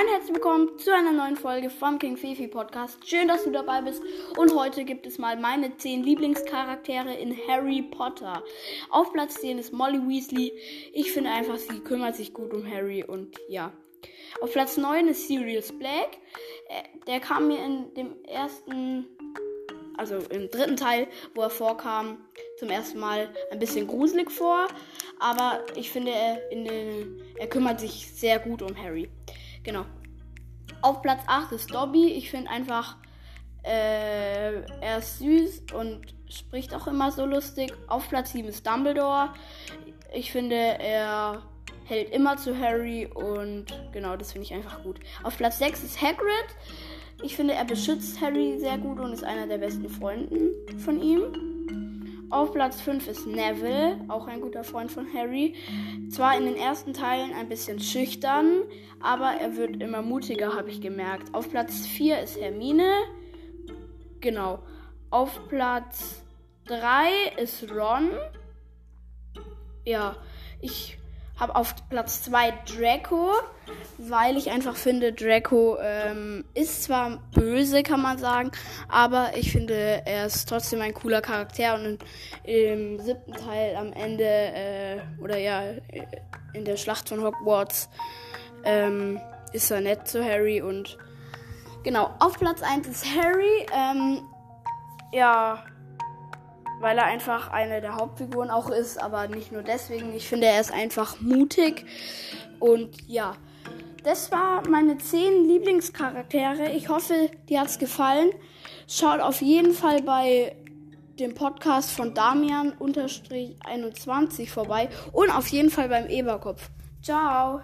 Moin, herzlich willkommen zu einer neuen Folge vom King Fifi Podcast. Schön, dass du dabei bist. Und heute gibt es mal meine 10 Lieblingscharaktere in Harry Potter. Auf Platz 10 ist Molly Weasley. Ich finde einfach, sie kümmert sich gut um Harry und ja. Auf Platz 9 ist Sirius Black. Äh, der kam mir in dem ersten, also im dritten Teil, wo er vorkam, zum ersten Mal ein bisschen gruselig vor. Aber ich finde, er, den, er kümmert sich sehr gut um Harry. Genau. Auf Platz 8 ist Dobby. Ich finde einfach, äh, er ist süß und spricht auch immer so lustig. Auf Platz 7 ist Dumbledore. Ich finde, er hält immer zu Harry und genau, das finde ich einfach gut. Auf Platz 6 ist Hagrid. Ich finde, er beschützt Harry sehr gut und ist einer der besten Freunden von ihm. Auf Platz 5 ist Neville, auch ein guter Freund von Harry. Zwar in den ersten Teilen ein bisschen schüchtern, aber er wird immer mutiger, habe ich gemerkt. Auf Platz 4 ist Hermine. Genau. Auf Platz 3 ist Ron. Ja, ich habe auf Platz 2 Draco, weil ich einfach finde, Draco ähm, ist zwar böse, kann man sagen, aber ich finde, er ist trotzdem ein cooler Charakter und im siebten Teil am Ende, äh, oder ja, in der Schlacht von Hogwarts, ähm, ist er nett zu Harry und genau, auf Platz 1 ist Harry, ähm, ja, weil er einfach eine der Hauptfiguren auch ist, aber nicht nur deswegen. Ich finde, er ist einfach mutig. Und ja, das war meine 10 Lieblingscharaktere. Ich hoffe, dir hat es gefallen. Schaut auf jeden Fall bei dem Podcast von Damian-21 vorbei und auf jeden Fall beim Eberkopf. Ciao!